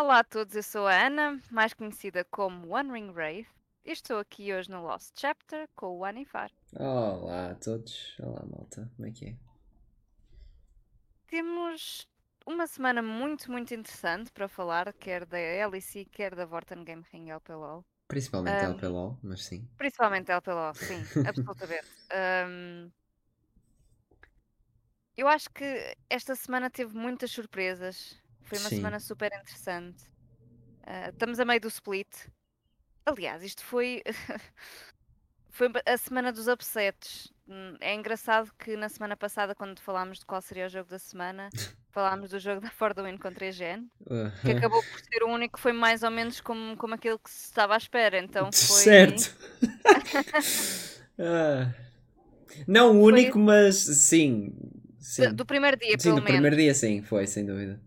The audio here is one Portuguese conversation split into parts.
Olá a todos, eu sou a Ana, mais conhecida como One Ring Wraith, e estou aqui hoje no Lost Chapter com o Anifar. Olá a todos, olá malta, como é que é? Temos uma semana muito, muito interessante para falar, quer da LEC, quer da Vorten Game Ring LPLOL. Principalmente Ahm, LPLOL, mas sim. Principalmente LPLOL, sim, absolutamente. Ahm, eu acho que esta semana teve muitas surpresas, foi uma Sim. semana super interessante. Ah, estamos a meio do split. Aliás, isto foi Foi a semana dos upsets. Hum, É engraçado que na semana passada, quando falámos de qual seria o jogo da semana, falámos do jogo da Forduin contra a EGN, que acabou por ser o único que foi mais ou menos como, como aquilo que se estava à espera. Então foi. Certo! Ah, não o Foi- único, mas sim. Do, Sim, do primeiro dia, sim pelo no menos. primeiro dia sim, foi, sem dúvida.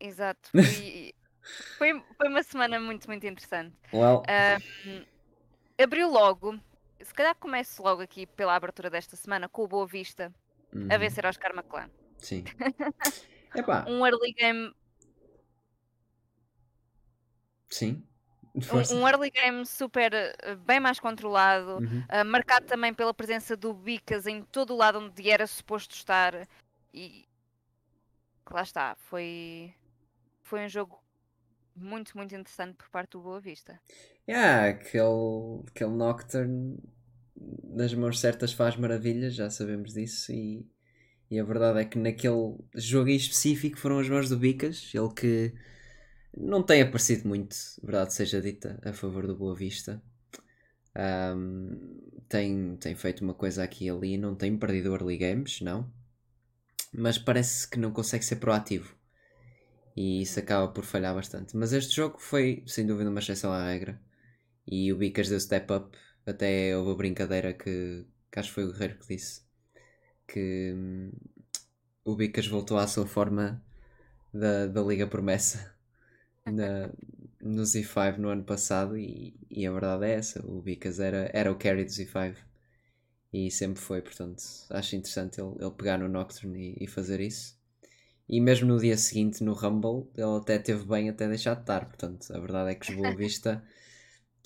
Exato. Foi, foi, foi uma semana muito, muito interessante. Well, abriu logo. Se calhar começo logo aqui pela abertura desta semana com o Boa Vista a uhum, vencer ao Karma Clan. Sim. Epá, Um early game sim. Um, Força. um early game super eh, bem mais controlado, Uhum. ah, marcado também pela presença do Bicas em todo o lado onde era suposto estar. E lá está, foi, foi um jogo muito, muito interessante por parte do Boa Vista. Yeah, aquele, aquele Nocturne nas mãos certas faz maravilhas, já sabemos disso. E, e a verdade é que naquele jogo em específico foram as mãos do Bicas, ele que não tem aparecido muito, verdade seja dita, a favor do Boa Vista. Ahm, tem, tem feito uma coisa aqui e ali, não tem perdido early games, não. Mas parece que não consegue ser proativo. E isso acaba por falhar bastante. Mas este jogo foi, sem dúvida, uma exceção à regra. E o Bicas deu step up. Até houve a brincadeira que, que acho que foi o Guerreiro que disse que hum, o Bicas voltou à sua forma da, da Liga Promessa na, no Z5 no ano passado. E, e a verdade é essa: o Bicas era, era o carry do Z5 e sempre foi. Portanto, acho interessante ele, ele pegar no Nocturne e, e fazer isso. E mesmo no dia seguinte, no Rumble, ele até teve bem até deixar de estar. Portanto, a verdade é que os Boa Vista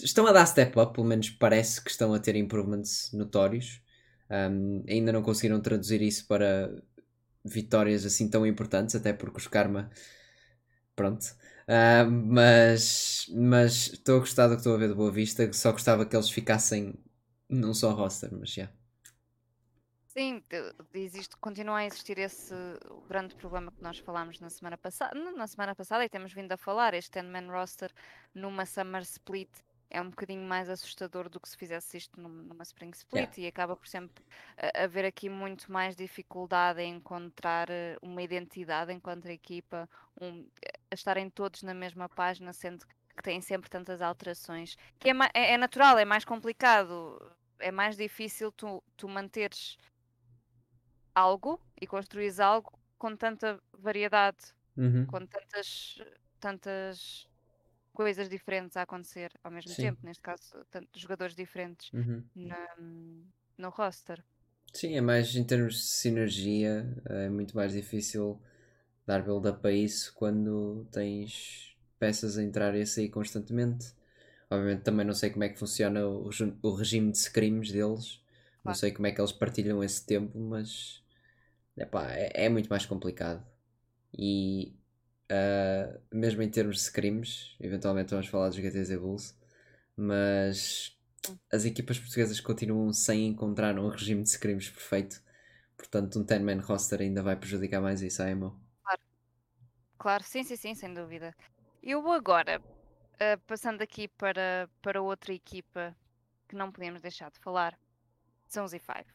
estão a dar step up, pelo menos parece que estão a ter improvements notórios. Um, ainda não conseguiram traduzir isso para vitórias assim tão importantes, até porque os Karma. Pronto. Ah, mas mas estou a gostar do que estou a ver de Boa Vista. Só gostava que eles ficassem num só roster, mas já. Sim, te- existe, continua a existir esse grande problema que nós falámos na semana passada, na semana passada e temos vindo a falar, este 10-man roster numa Summer Split é um bocadinho mais assustador do que se fizesse isto num- numa Spring Split e acaba por sempre haver aqui muito mais dificuldade em encontrar eh, uma identidade enquanto equipa, um, a estarem todos na mesma página, sendo que têm sempre tantas alterações, que é, é- é natural, é mais complicado, é mais difícil tu, tu manteres algo e construís algo com tanta variedade, Uhum. com tantas, tantas coisas diferentes a acontecer ao mesmo Sim. tempo, neste caso, tantos jogadores diferentes Uhum. na- no roster. Sim, é mais em termos de sinergia, é muito mais difícil dar build-up a isso quando tens peças a entrar e a sair constantemente. Obviamente também não sei como é que funciona o, o regime de scrims deles, não Claro. sei como é que eles partilham esse tempo, mas epá, é, é muito mais complicado. E ah, mesmo em termos de scrims, eventualmente vamos falar dos GTZ Bulls, mas as equipas portuguesas continuam sem encontrar um regime de scrims perfeito. Portanto, um 10-man roster ainda vai prejudicar mais isso, a Emo. Claro, sim, sim, sim, sem dúvida. Eu agora, ah, passando aqui para, para outra equipa que não podemos deixar de falar, são os E5.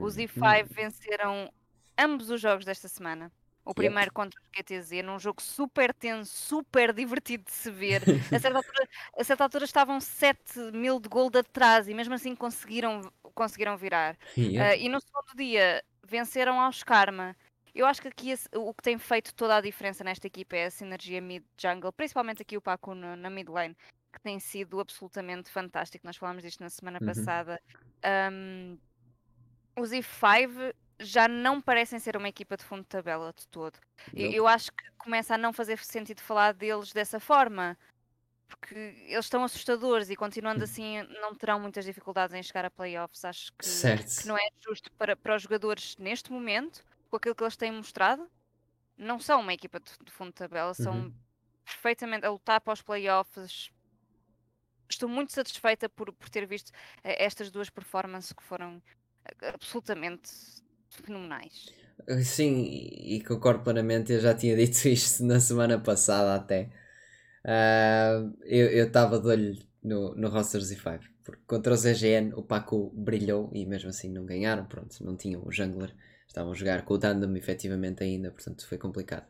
Os Hum, E5 hum. venceram ambos os jogos desta semana. O primeiro contra os GTZ, num jogo super tenso, super divertido de se ver. A certa altura, a certa altura estavam 7 mil de gol de atrás e mesmo assim conseguiram, conseguiram virar. Yep. Ah, e no segundo dia venceram aos Karma. Eu acho que aqui o que tem feito toda a diferença nesta equipa é a sinergia mid-jungle, principalmente aqui o Paco no- na mid lane, que tem sido absolutamente fantástico. Nós falámos disto na semana Uhum. passada. Ahm, os E5 já não parecem ser uma equipa de fundo de tabela de todo. Eu, eu acho que começa a não fazer sentido falar deles dessa forma porque eles estão assustadores e continuando assim não terão muitas dificuldades em chegar a playoffs. Acho que, que não é justo para, para os jogadores neste momento, com aquilo que eles têm mostrado. Não são uma equipa de, de fundo de tabela, são Uhum. perfeitamente a lutar para os playoffs. Estou muito satisfeita por, por ter visto eh, estas duas performances que foram eh, absolutamente fenomenais. Sim, e concordo plenamente. Eu já tinha dito isto na semana passada até. Uh, eu estava de olho no, no roster Z5 porque contra o ZGN o Paco brilhou e mesmo assim não ganharam. Pronto, não tinham o jungler, estavam a jogar com o Tandem efetivamente ainda, portanto foi complicado.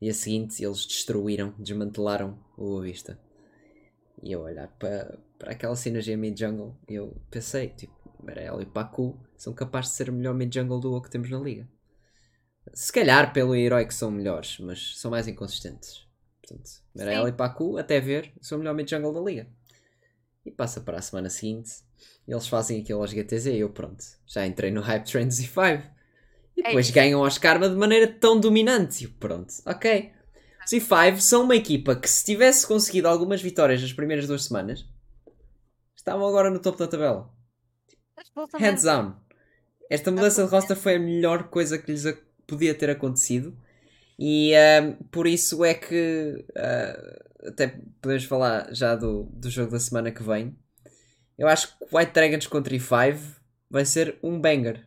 E a seguinte, eles destruíram, desmantelaram o Vista. E eu olhar para, para aquela sinergia mid-jungle, eu pensei, tipo, Merel e Pacu são capazes de ser o melhor mid-jungle duo que temos na liga. Se calhar pelo herói que são melhores, mas são mais inconsistentes. Portanto, e Pacu, até ver, são o melhor mid-jungle da liga. E passa para a semana seguinte, eles fazem aquilo aos GTZ e eu, pronto, já entrei no Hype Train Z5. E É depois isso. ganham aos Karma de maneira tão dominante. E pronto, ok. Z5 são uma equipa que se tivesse conseguido algumas vitórias nas primeiras duas semanas, estavam agora no topo da tabela. Hands down. Esta mudança de roster foi a melhor coisa que lhes podia ter acontecido. E por isso é que ah, até podemos falar já do, do jogo da semana que vem. Eu acho que White Dragons contra E5 vai ser um banger.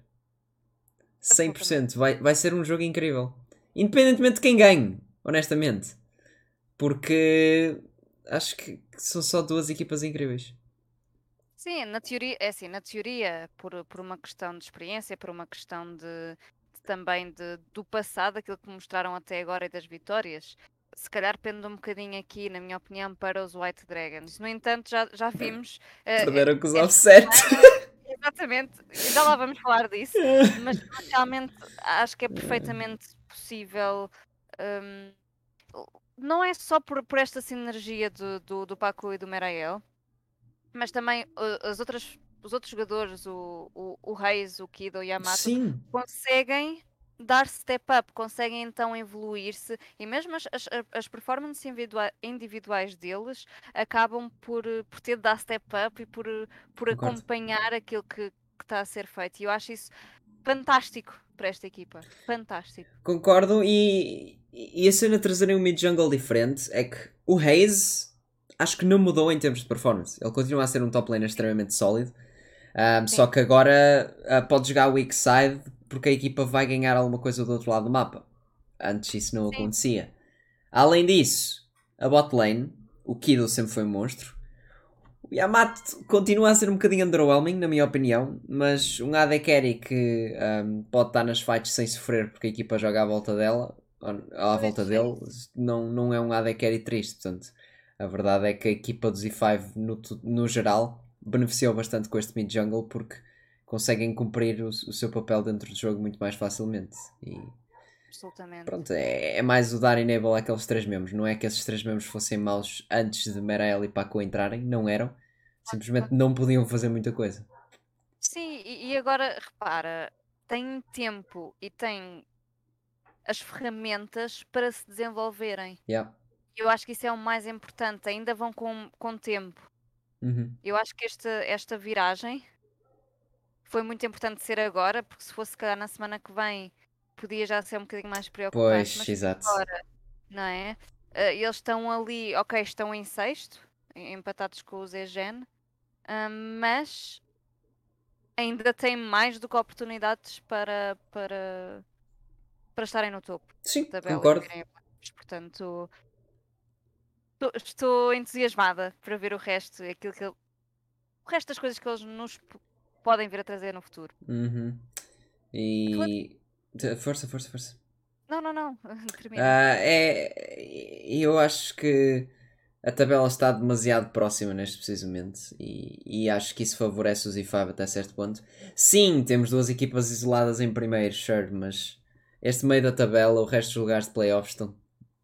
100%. Vai, vai ser um jogo incrível. Independentemente de quem ganhe, honestamente. Porque acho que são só duas equipas incríveis. Sim, na teoria, é assim, na teoria, por, por uma questão de experiência, por uma questão de, de também de, do passado, aquilo que mostraram até agora e das vitórias, se calhar pende um bocadinho aqui, na minha opinião, para os White Dragons. No entanto, já, já vimos. eh, Perderam com os esta offset. Exatamente, já lá vamos falar disso, mas realmente acho que é perfeitamente possível. hum, não é só por, por esta sinergia do, do, do Paco e do Merael, mas também uh, as outras, os outros jogadores, o, o, o Reis, o Kido, o Yamato, Sim. conseguem dar step up, conseguem então evoluir-se e mesmo as, as, as performances individua- individuais deles acabam por, por ter de dar step up e por, por Concordo. acompanhar aquilo que está a ser feito. E eu acho isso fantástico para esta equipa. Fantástico. Concordo e, e a cena trazerem um mid-jungle diferente é que o Hayes acho que não mudou em termos de performance. Ele continua a ser um top laner extremamente sólido. Um, só que agora uh, pode jogar weak side porque a equipa vai ganhar alguma coisa do outro lado do mapa. Antes isso não Sim. acontecia. Além disso, a bot lane, o Kido sempre foi um monstro. O Yamato continua a ser um bocadinho underwhelming, na minha opinião, mas um AD Carry que um, pode estar nas fights sem sofrer porque a equipa joga à volta dela, ou à volta dele, não, não é um AD Carry triste. Portanto, a verdade é que a equipa dos E5, no, no geral, beneficiou bastante com este mid-jungle porque conseguem cumprir o, o seu papel dentro do jogo muito mais facilmente. E Absolutamente. pronto, é, é mais o dar enable àqueles três membros. Não é que esses três membros fossem maus antes de Merael e Paco entrarem, não eram. Simplesmente não podiam fazer muita coisa. Sim, e, e agora repara, tem tempo e tem as ferramentas para se desenvolverem. Yeah. Eu acho que isso é o mais importante. Ainda vão com, com tempo. Uhum. Eu acho que esta, esta viragem foi muito importante ser agora, porque se fosse se calhar na semana que vem podia já ser um bocadinho mais preocupante. Pois, exato. agora, não é? Eh, eles estão ali, ok, estão em sexto, em- empatados com o Zegen, ah, mas ainda têm mais do que oportunidades para, para, para estarem no topo Sim, concordo. Portanto, estou, estou entusiasmada para ver o resto, aquilo que ele- o resto das coisas que eles nos podem vir a trazer no futuro. Uhum. E. Força, força, força. Não, não, não. Termina. Ah, é, eu acho que a tabela está demasiado próxima neste preciso momento e, e acho que isso favorece os E5 até certo ponto. Sim, temos duas equipas isoladas em primeiro, sure, mas este meio da tabela, o resto dos lugares de playoffs estão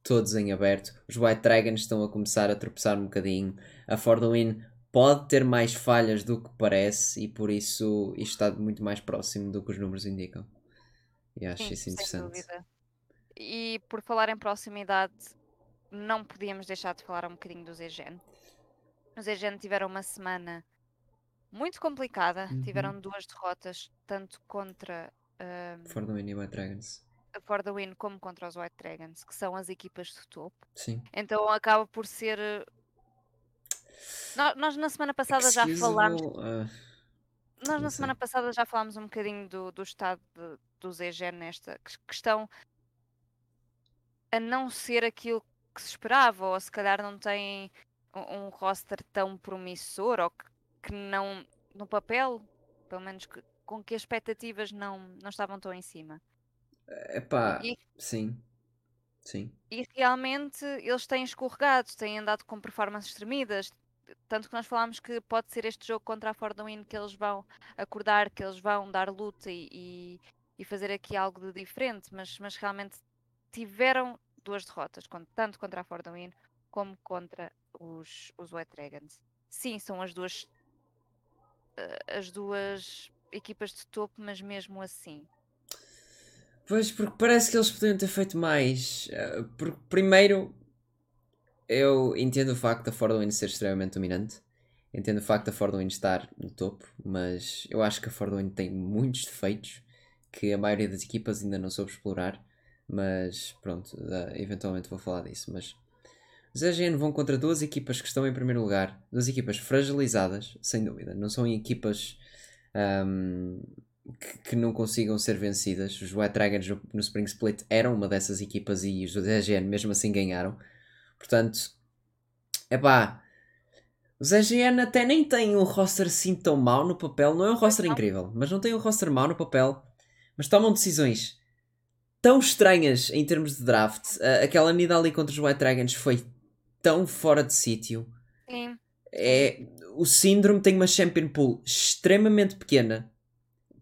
todos em aberto. Os White Dragons estão a começar a tropeçar um bocadinho. A Fordoin pode ter mais falhas do que parece e por isso isto está muito mais próximo do que os números indicam. E acho Sim, isso interessante. E por falar em proximidade, não podíamos deixar de falar um bocadinho do ZGN. Os ZGN tiveram uma semana muito complicada, Uhum. tiveram duas derrotas, tanto contra um, For the Win e White Dragons. A For the Win como contra os White Dragons, que são as equipas de topo. Sim. Então acaba por ser. eh, Nós, nós na semana passada já falámos. Ah, Nós na sei. semana passada já falámos um bocadinho do, do estado de- do ZG nesta ques- questão a não ser aquilo que se esperava, ou se calhar não tem um, um roster tão promissor, ou que, que não, no papel, pelo menos que- com que as expectativas não, não estavam tão em cima. Epá, E- sim. Sim. E realmente eles têm escorregado, têm andado com performances tremidas. Tanto que nós falámos que pode ser este jogo contra a Fordwin que eles vão acordar, que eles vão dar luta e, e, e fazer aqui algo de diferente, mas, mas realmente tiveram duas derrotas, tanto contra a Fordwin como contra os, os White Dragons. Sim, são as duas eh, as duas equipas de topo, mas mesmo assim. Pois, porque parece que eles podiam ter feito mais. Ah, Porque, primeiro, eu entendo o facto da Ford Win ser extremamente dominante. Entendo o facto da Ford Win estar no topo, mas eu acho que a Ford Win tem muitos defeitos que a maioria das equipas ainda não soube explorar. Mas pronto, eventualmente vou falar disso. Mas os EGN vão contra duas equipas que estão em primeiro lugar, duas equipas fragilizadas, sem dúvida. Não são equipas ahm, que, que não consigam ser vencidas. Os White Dragons no, no Spring Split eram uma dessas equipas e os EGN mesmo assim ganharam. Portanto, é pá. Os EGN até nem têm um roster assim tão mau no papel. Não é um roster incrível, mas não têm um roster mau no papel. Mas tomam decisões tão estranhas em termos de draft. Aquela Nidali contra os White Dragons foi tão fora de sítio. Sim, É, o Síndrome tem uma Champion Pool extremamente pequena.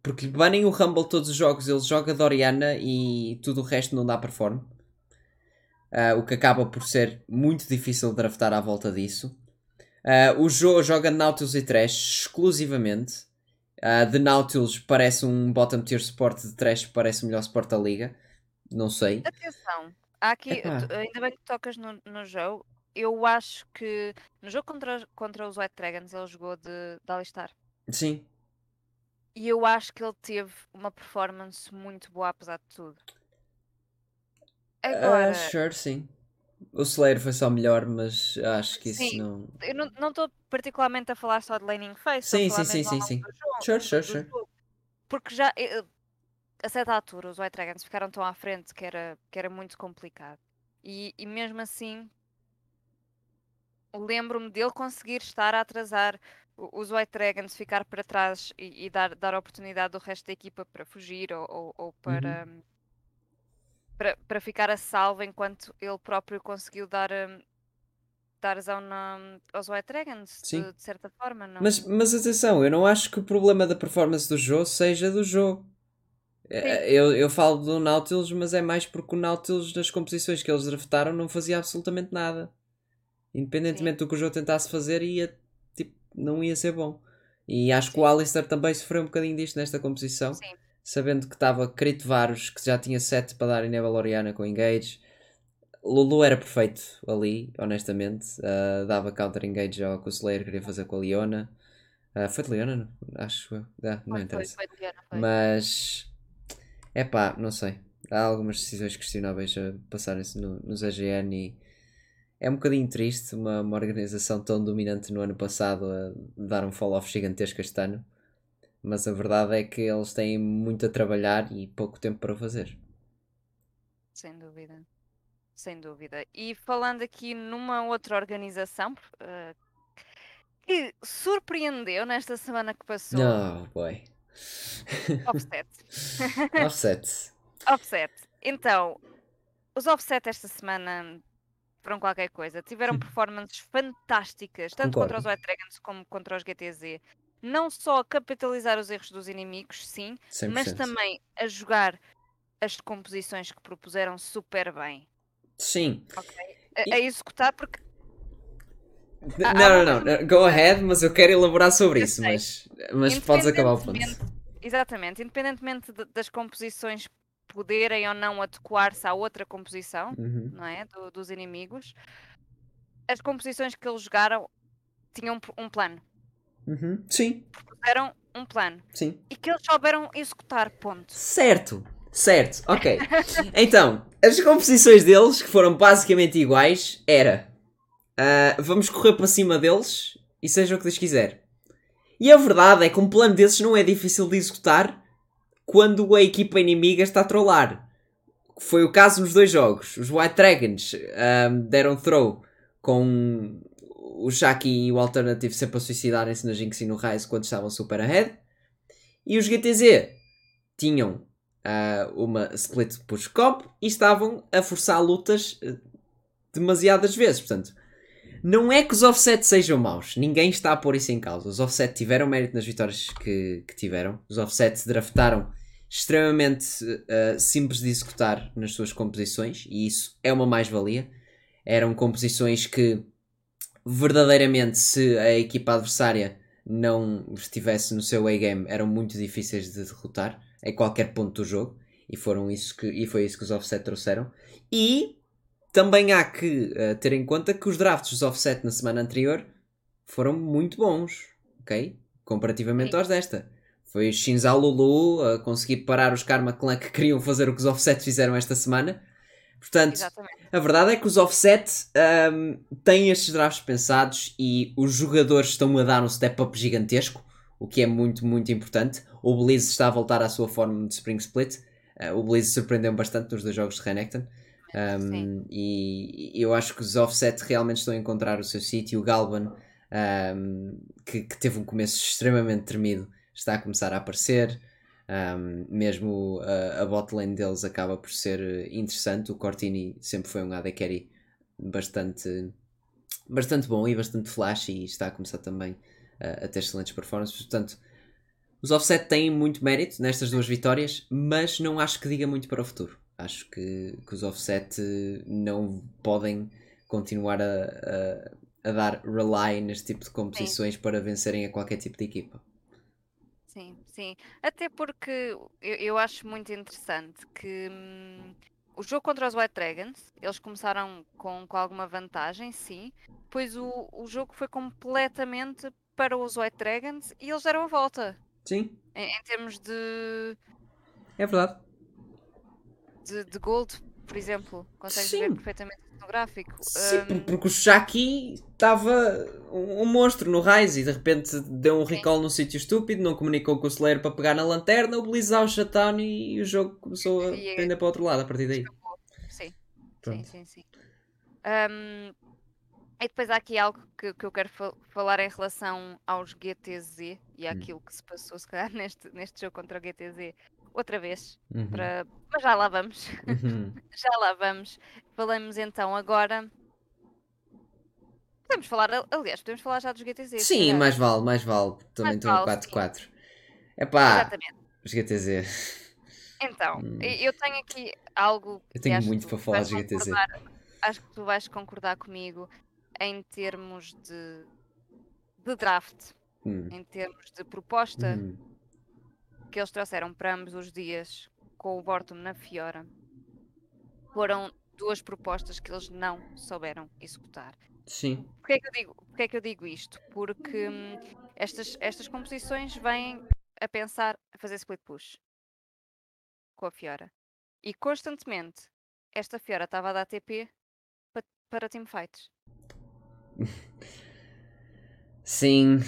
Porque lhe banem o Rumble todos os jogos, ele joga Doriana e tudo o resto não dá perform. Ah, o que acaba por ser muito difícil draftar à volta disso. Ah, o Joe joga Nautilus e Trash exclusivamente. Ah, de Nautilus parece um bottom tier support, de Trash parece o melhor support da liga. Não sei. Atenção, há aqui, tu- ainda bem que tocas no, no jogo. Eu acho que no jogo contra, contra os White Dragons ele jogou de, de Alistar. Sim, E eu acho que ele teve uma performance muito boa, apesar de tudo. Agora, Ah, sure, sim. O Slayer foi só melhor, mas acho que isso Sim. não. eu não estou particularmente a falar só de laning face, Sim, sim, sim, sim, sim. jogo, Sure, sure, sure. jogo. Porque já eh, a certa altura os White Dragons ficaram tão à frente que era, que era muito complicado. E, e mesmo assim lembro-me dele conseguir estar a atrasar os White Dragons, ficar para trás e, e dar, dar oportunidade ao resto da equipa para fugir ou, ou- ou para, Uhum. para, para ficar a salvo enquanto ele próprio conseguiu dar, hum, dar aos White Dragons, Sim. de, de certa forma. Não... Mas, mas atenção, eu não acho que o problema da performance do jogo seja do jogo. Eh, Eu, eu falo do Nautilus, mas é mais porque o Nautilus, nas composições que eles draftaram, não fazia absolutamente nada. Independentemente do que o jogo tentasse fazer, ia, não ia ser bom. E acho que o Alistair também sofreu um bocadinho disto nesta composição. Sim. Sabendo que estava Crito Varus, que já tinha 7 para dar em Neva Loriana com Engage. Lulu era perfeito ali, honestamente. Ah, dava counter engage ao que o Slayer queria fazer com a Leona. Ah, foi de Leona? Não? Acho eu. Ah, não Foi, interessa. foi, foi, Diana, foi. Mas é pá, não sei. Há algumas decisões questionáveis a passarem-se no, nos AGN e é um bocadinho triste uma, uma organização tão dominante no ano passado a dar um fall-off gigantesco este ano. Mas a verdade é que eles têm muito a trabalhar e pouco tempo para fazer. Sem dúvida. Sem dúvida. E falando aqui numa outra organização eh, que surpreendeu nesta semana que passou, Oh boy. Offset. Offset. Offset. Então, os Offset esta semana foram qualquer coisa. Tiveram performances fantásticas, tanto Concordo. contra os White Dragons como contra os GTZ. Não só a capitalizar os erros dos inimigos, sim, 100%. mas também a jogar as composições que propuseram super bem. Sim. A, E- a executar, porque Não, uma não, não. Go ahead, mas eu quero elaborar sobre Eu isso. sei. Mas, mas podes acabar o ponto. Exatamente, independentemente de- das composições poderem ou não adequar-se à outra composição, Uhum. não é? Do- dos inimigos. As composições que eles jogaram tinham um- plano. Uhum. Sim, Puseram um plano. sim. E que eles souberam executar, ponto. Certo, certo, ok. então, as composições deles, que foram basicamente iguais, era ah, vamos correr para cima deles e seja o que Deus quiser. E a verdade é que um plano desses não é difícil de executar quando a equipa inimiga está a trollar. Foi o caso nos dois jogos. Os White Dragons ah, deram throw com o Shaki e o Alternative sempre a suicidarem-se na Jinx e no Rise quando estavam super ahead. E os GTZ tinham ah, uma split push comp e estavam a forçar lutas eh, demasiadas vezes. Portanto, não é que os offset sejam maus, ninguém está a pôr isso em causa. Os offset tiveram mérito nas vitórias que, que tiveram, os offset draftaram extremamente ah, simples de executar nas suas composições e isso é uma mais-valia. Eram composições que verdadeiramente, se a equipa adversária não estivesse no seu A-game, eram muito difíceis de derrotar em qualquer ponto do jogo. E, foram isso que, e foi isso que os offset trouxeram. E também há que eh, ter em conta que os drafts dos offset na semana anterior foram muito bons, ok? Comparativamente Sim. aos desta. Foi Shinzal Lulu a conseguir parar os Karma Clan que queriam fazer o que os offset fizeram esta semana. Portanto, Exatamente. a verdade é que os offset ahm, têm estes drafts pensados e os jogadores estão a dar um step up gigantesco, o que é muito, muito importante. O Blizz está a voltar à sua forma de Spring Split. Ah, o Blizz surpreendeu bastante nos dois jogos de Renekton. Um, e e eu acho que os offset realmente estão a encontrar o seu sítio. O Galban, um, que, que teve um começo extremamente tremido, está a começar a aparecer. Um, mesmo a, a bot lane deles acaba por ser eh, interessante. O Cortini sempre foi um AD Carry bastante, bastante bom e bastante flash e está a começar também uh, a ter excelentes performances. Portanto, os offset têm muito mérito nestas duas vitórias, mas não acho que diga muito para o futuro. Acho que, que os offset eh, não podem continuar a, a, a dar rely neste tipo de composições para vencerem a qualquer tipo de equipa. Sim. Até porque eu, eu acho muito interessante que hum, o jogo contra os White Dragons, eles começaram com, com alguma vantagem, sim. Depois o, o jogo foi completamente para os White Dragons e eles deram a volta. Sim, Em, em termos de, é verdade. de, de gold, por exemplo. Consegues Sim. ver perfeitamente no gráfico. Sim, Hum, porque o Shaki estava um, um monstro no Rise e de repente deu um Sim. recall num sítio estúpido, não comunicou com o Slayer para pegar na lanterna, o Blizz o shutdown e o jogo começou a E é- pender para o outro lado a partir daí. sim. Sim, Pronto. sim, sim. Ahm, e depois há aqui algo que, que eu quero fa- falar em relação aos GTZ e Hum. àquilo que se passou, se calhar, neste, neste jogo contra o GTZ outra vez. Uhum. Para... Mas já lá vamos. Uhum. já lá vamos. Falamos então agora. Podemos falar, al- aliás, podemos falar já dos GTZ. Sim, mais vale, mais vale. Também Mais estão a vale, 4-4. Epá, Exatamente. os GTZ. Então, Hum. eu tenho aqui algo que Eu tenho muito para falar dos GTZ. Acho que tu vais concordar comigo em termos de, de draft, Hum. em termos de proposta Uhum. Que eles trouxeram para ambos os dias com o Vortum na Fiora. Foram duas propostas que eles não souberam executar. Sim. Porquê é que eu digo, porquê é que eu digo isto? Porque hum, estas, estas composições vêm a pensar a fazer split push com a Fiora. E constantemente esta Fiora estava a dar TP pa- para teamfights. Sim.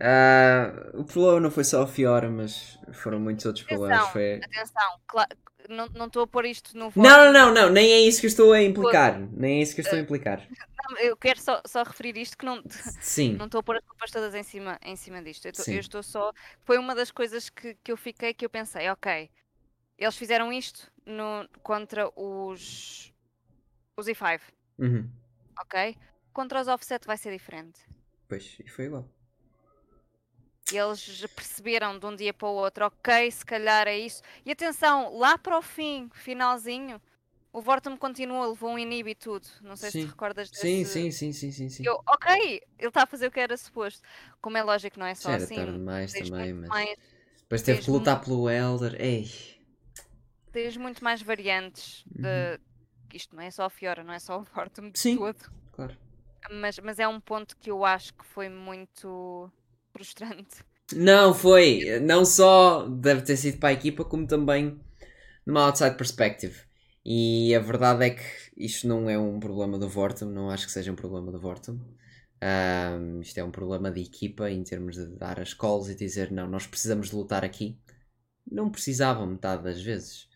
Ah, o problema não foi só a Fiora, mas foram muitos outros problemas. Atenção, Foi... Atenção, cla- não estou a pôr isto no Não, não, voto, não, não, nem é isso que eu estou a implicar. Nem é isso que eu estou a implicar. não, Eu quero só, só referir isto que não, Sim. não estou a pôr as culpas todas em cima, em cima disto. Eu, tô- eu estou só. Foi uma das coisas que, que eu fiquei que eu pensei, ok, eles fizeram isto no, contra os, os E5, Uhum. ok? Contra os offset vai ser diferente. Pois, e foi igual. Eles perceberam de um dia para o outro, ok, se calhar é isso. E atenção, lá para o fim, finalzinho, o Vortum continua, levou um inib e tudo. Não sei se Sim. te recordas desse. Sim, sim, sim, sim, sim, sim. Eu, ok, ele está a fazer o que era suposto. Como é lógico, não é só era assim. tarde demais também, muito mas. mais- Depois teve que lutar pelo Elder. Ei. tens muito mais variantes de. Uhum. Isto não é só a Fiora, não é só o Fortum de Sim. todo. Claro. Mas, mas é um ponto que eu acho que foi muito frustrante. Não, foi. Não só deve ter sido para a equipa, como também numa outside perspective. E a verdade é que isto não é um problema do Vortum, não acho que seja um problema do Vortum. Um, isto é um problema de equipa em termos de dar as calls e dizer não, nós precisamos de lutar aqui. Não precisavam metade das vezes.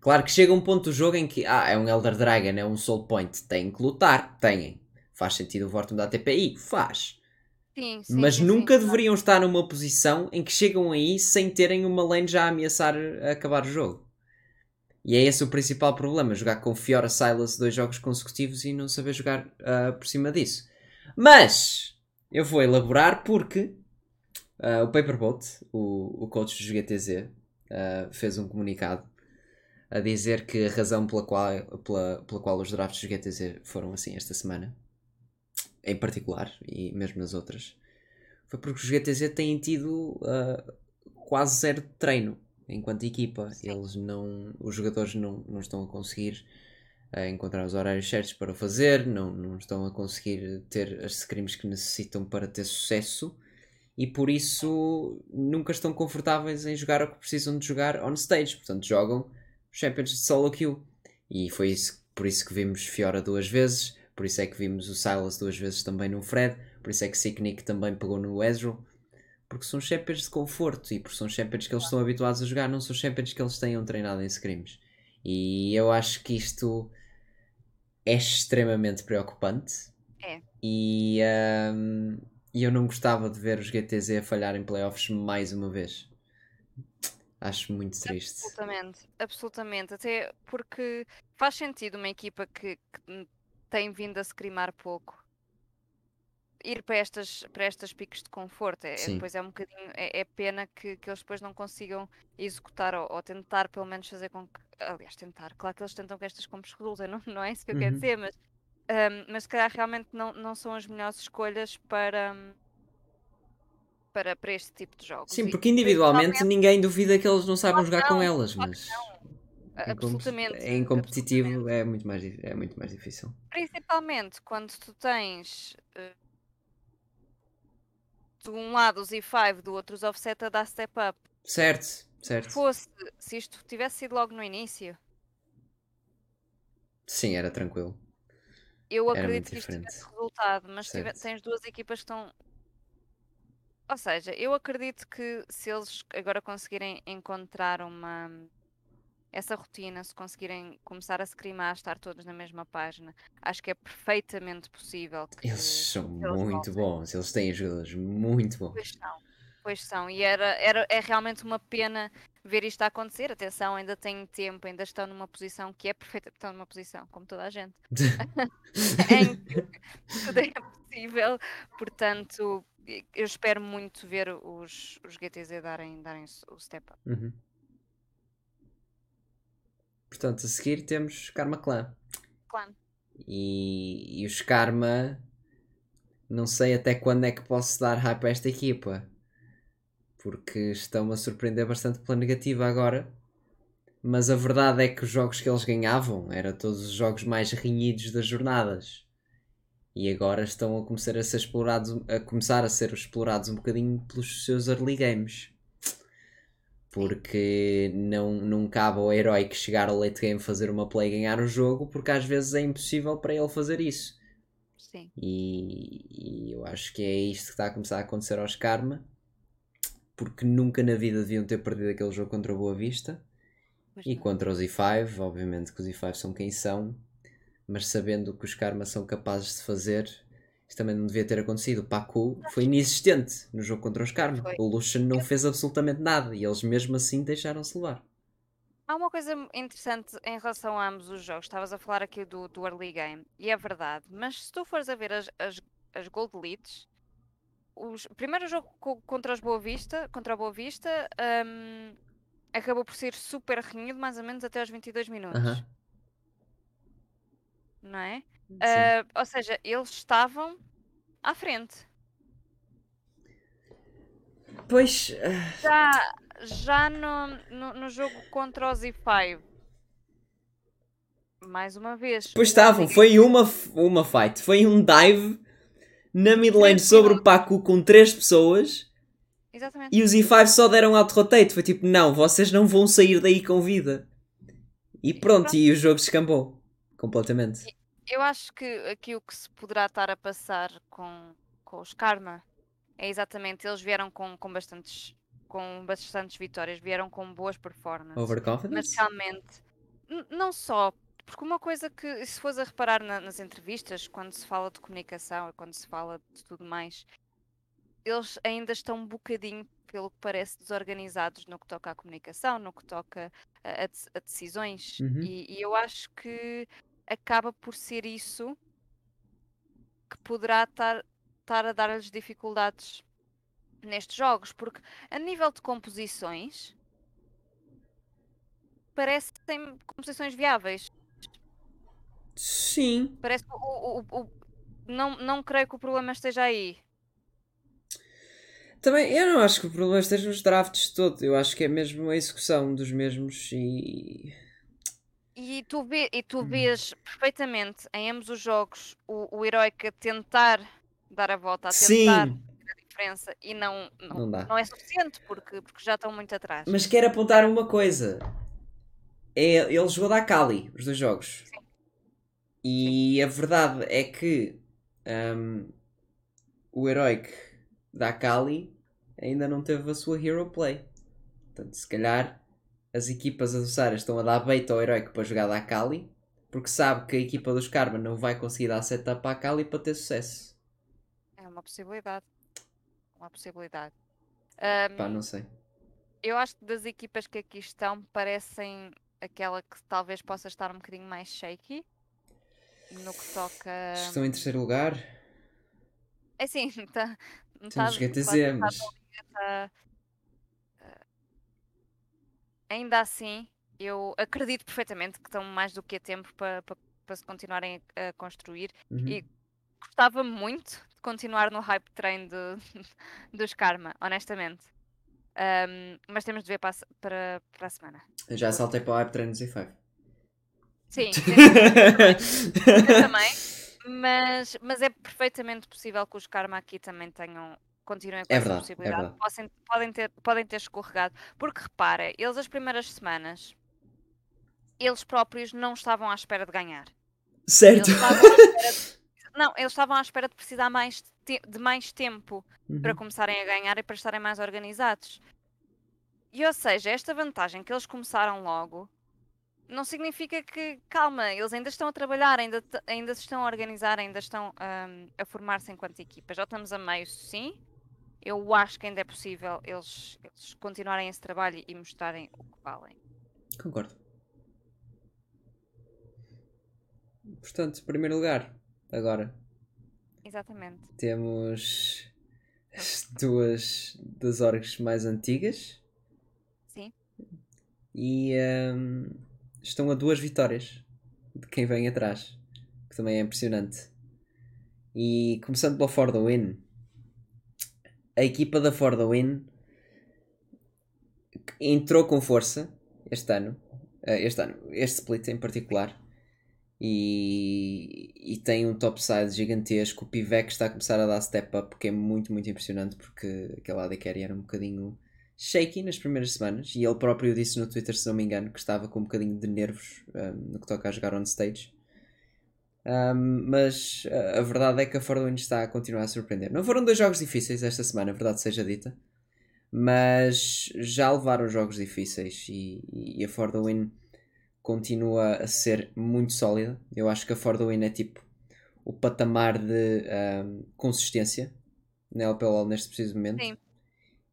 Claro que chega um ponto do jogo em que ah, é um Elder Dragon, é um Soul Point, têm que lutar, têm. Faz sentido o Vortum da TPI? Faz. Sim, sim, Mas sim, nunca deveriam estar numa posição em que chegam aí sem terem uma lane já a ameaçar a acabar o jogo. E é esse o principal problema: jogar com Fiora Silas dois jogos consecutivos e não saber jogar ah, por cima disso. Mas eu vou elaborar porque ah, o Paperboat, o, o coach do GTZ, ah, fez um comunicado a dizer que a razão pela qual, pela, pela qual os drafts do GTZ foram assim esta semana, em particular, e mesmo nas outras, foi porque os GTZ têm tido ah, quase zero de treino enquanto equipa. Sim. Eles não, os jogadores não, não estão a conseguir ah, encontrar os horários certos para o fazer, não, não estão a conseguir ter as scrims que necessitam para ter sucesso e por isso nunca estão confortáveis em jogar o que precisam de jogar on stage. Portanto, jogam Champions de solo queue. E foi isso, por isso que vimos Fiora duas vezes, por isso é que vimos o Silas duas vezes também no Fred, por isso é que Sicknick também pegou no Ezreal. Porque são champions de conforto e porque são champions que eles estão habituados a jogar, não são champions que eles tenham treinado em scrims. E eu acho que isto é extremamente preocupante. É. E, e eu não gostava de ver os GTZ a falhar em playoffs mais uma vez. Acho muito triste. Absolutamente, absolutamente. Até porque faz sentido uma equipa que, que tem vindo a se crimar pouco ir para estas, para estas picos de conforto. É, Sim. depois é um bocadinho, é, é pena que, que eles depois não consigam executar ou, ou tentar pelo menos fazer com que. Aliás, tentar, claro que eles tentam que estas compras resultem, não, não é isso que eu quero Uhum. dizer, mas, ahm, mas se calhar realmente não, não são as melhores escolhas para. Para, para este tipo de jogos. Sim, porque individualmente ninguém duvida que eles não Claro que jogar com não, elas, mas não. Em com- absolutamente. em competitivo absolutamente. é muito, mais, é muito mais difícil. Principalmente quando tu tens eh, de um lado os E5, do outro os offset a dar step up. Certo, certo. Fosse, se isto tivesse sido logo no início, Sim, era tranquilo. eu Era acredito que isto tivesse diferente. resultado, mas tive- Certo. tens duas equipas que estão. Ou seja, eu acredito que se eles agora conseguirem encontrar uma essa rotina, se conseguirem começar a se crimar, estar todos na mesma página, acho que é perfeitamente possível Eles são muito voltem. bons, eles têm jogadores muito bons. Pois são, pois são. E era, era, é realmente uma pena ver isto a acontecer. Atenção, ainda têm tempo, ainda estão numa posição que é perfeita. Estão numa posição, como toda a gente, em que tudo é possível. Portanto, eu espero muito ver os, os GTZ darem, darem o step up. Uhum. Portanto, a seguir temos Karma Clan. Claro. E, e os Karma, não sei até quando é que posso dar hype a esta equipa. Porque estão-me a surpreender bastante pela negativa agora. Mas a verdade é que os jogos que eles ganhavam eram todos os jogos mais renhidos das jornadas. E agora estão a começar a ser explorados, a começar a ser explorados um bocadinho pelos seus early games. Porque não, não cabe ao herói que chegar ao late game fazer uma play e ganhar o jogo, porque às vezes é impossível para ele fazer isso. Sim. E, e eu acho que é isto que está a começar a acontecer aos Karma, porque nunca na vida deviam ter perdido aquele jogo contra o Boa Vista Pois e não. contra os E5. Obviamente que os E5 são quem são, mas sabendo o que os Karma são capazes de fazer, também não devia ter acontecido. O Pacu foi inexistente no jogo contra os Karma. Foi. O Lucian não fez absolutamente nada e eles mesmo assim deixaram-se levar. Há uma coisa interessante em relação a ambos os jogos. Estavas a falar aqui do, do early game, e é verdade, mas se tu fores a ver as, as, as Gold Leads, os, o primeiro jogo co- contra os Boa Vista, contra o Boa Vista, hum, acabou por ser super renhido, mais ou menos até aos 22 minutos. Aham. Não é? Ah, ou seja, eles estavam à frente. Pois. ah, Já, já no, no, no jogo contra os E5, mais uma vez. Pois estavam, foi uma, uma fight, foi um dive na mid lane sobre o Pacu com três pessoas Exatamente. e os E5 só deram auto-rotate. Foi tipo, não, vocês não vão sair daí com vida. E pronto, e o jogo descambou completamente. Eu acho que aqui o que se poderá estar a passar com, com os Karma é exatamente, eles vieram com, com bastantes com bastantes vitórias, vieram com boas performances. Mas Overconfidence? realmente, n- não só, porque uma coisa que, se fores a reparar na- nas entrevistas, quando se fala de comunicação e quando se fala de tudo mais, eles ainda estão um bocadinho, pelo que parece, desorganizados no que toca à comunicação, no que toca a, a a decisões. Uhum. E, e eu acho que acaba por ser isso que poderá estar, estar a dar-lhes dificuldades nestes jogos, porque a nível de composições parecem composições viáveis. Sim. Parece que o, o- o- não, não creio que o problema esteja aí. Também, eu não acho que o problema esteja nos drafts todo. Eu acho que é mesmo a execução dos mesmos e. E tu, vê, e tu vês perfeitamente em ambos os jogos o, o Heroic a tentar dar a volta, a tentar Sim! fazer a diferença e não, não, Não não é suficiente porque, porque já estão muito atrás. Mas quero apontar uma coisa. É, ele jogou da Kali, os dois jogos. E a verdade é que hum, o Heroic da Kali ainda não teve a sua Hero Play. Portanto, se calhar as equipas adversárias estão a dar bait ao Heroic para jogar da Kali, porque sabe que a equipa dos Karma não vai conseguir dar setup à Kali para ter sucesso. É uma possibilidade. Uma possibilidade. Pá, Ahm, não sei. eu acho que das equipas que aqui estão parecem aquela que talvez possa estar um bocadinho mais shaky no que toca. Estão em terceiro lugar. É assim, tá, Temos GTZ, quase mas. tá, ainda assim, eu acredito perfeitamente que estão mais do que a tempo para para se continuarem a, a construir. Uhum. E gostava muito de continuar no hype train de, dos Karma, honestamente. Ahm, mas temos de ver para, a para, para a semana. Eu já saltei para o Hype Train Z5. Sim, sim, eu também. Mas, mas é perfeitamente possível que os Karma aqui também tenham. Continuem com É essa verdade, é possibilidade. Possem- podem, ter, podem ter escorregado. Porque repara, eles as primeiras semanas, eles próprios não estavam à espera de ganhar. certo! Eles de- Não, eles estavam à espera de precisar mais de, te- de mais tempo para Uhum. começarem a ganhar e para estarem mais organizados. E ou seja, esta vantagem que eles começaram logo não significa que, calma, eles ainda estão a trabalhar, ainda, ainda se estão a organizar, ainda estão ahm, a formar-se enquanto equipa. Já estamos a meio, sim. Eu acho que ainda é possível eles, eles continuarem esse trabalho e mostrarem o que valem. Concordo. Portanto, primeiro lugar, agora Exatamente. temos as duas das orgs mais antigas Sim. e hum, estão a duas vitórias de quem vem atrás, que também é impressionante. E começando pela For the Win, a equipa da For the Win entrou com força este ano, eh, este ano, este split em particular, e, e tem um topside gigantesco. O Pivec está a começar a dar step up, que é muito, muito impressionante, porque aquela AD Carry era um bocadinho shaky nas primeiras semanas, e ele próprio disse no Twitter, se não me engano, que estava com um bocadinho de nervos um, no que toca a jogar on stage. Um, mas a verdade é que a Forwin está a continuar a surpreender. Não foram dois jogos difíceis esta semana, a verdade seja dita, mas já levaram jogos difíceis e, e a Win continua a ser muito sólida. Eu acho que a Win é tipo o patamar de um, consistência na LPL neste preciso momento. Sim.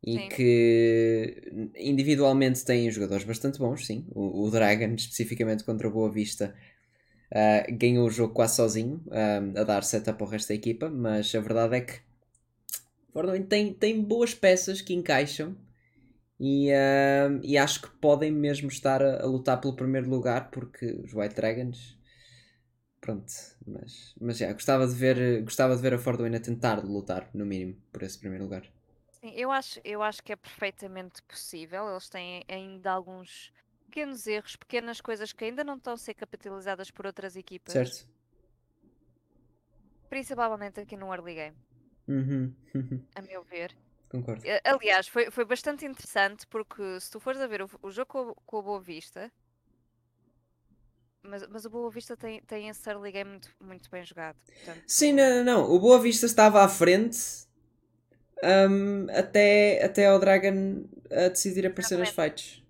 E Sim. que individualmente têm jogadores bastante bons, sim. O, o Dragon, especificamente contra o Boa Vista, ah, ganhou o jogo quase sozinho, a dar setup ao resto da equipa, mas a verdade é que Fortnite tem, tem boas peças que encaixam e, ah, e acho que podem mesmo estar a, a lutar pelo primeiro lugar porque os White Dragons pronto, mas, mas já, gostava de ver gostava de ver a Fortnite a tentar lutar, no mínimo, por esse primeiro lugar. Eu acho, eu acho que é perfeitamente possível. Eles têm ainda alguns pequenos erros, pequenas coisas que ainda não estão a ser capitalizadas por outras equipas. Certo. Principalmente aqui no early game, Uhum. a meu ver. Concordo. Eh, Aliás, foi, foi bastante interessante porque se tu fores a ver o, o jogo com, o- com o Boa Vista, mas, mas o Boa Vista tem, tem esse early game muito, muito bem jogado. Portanto, Sim, não, não, não. O Boa Vista estava à frente hum, até, até ao Dragon a decidir aparecer nas fights.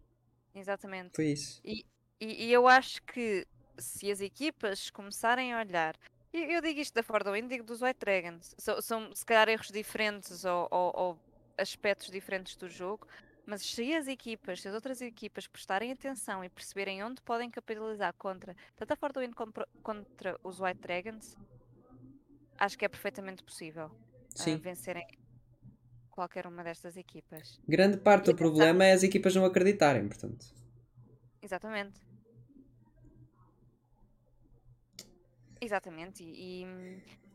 Exatamente. Foi isso. E, e eu acho que se as equipas começarem a olhar, e eu digo isto da Ford Wind, digo dos White Dragons, são, são se calhar erros diferentes ou, ou- ou aspectos diferentes do jogo, mas se as equipas, se as outras equipas prestarem atenção e perceberem onde podem capitalizar contra tanto a Ford Wind contra, contra os White Dragons, acho que é perfeitamente possível ah, Sim. vencerem qualquer uma destas equipas. Grande parte do problema é as equipas não acreditarem, portanto. Exatamente. Exatamente. E,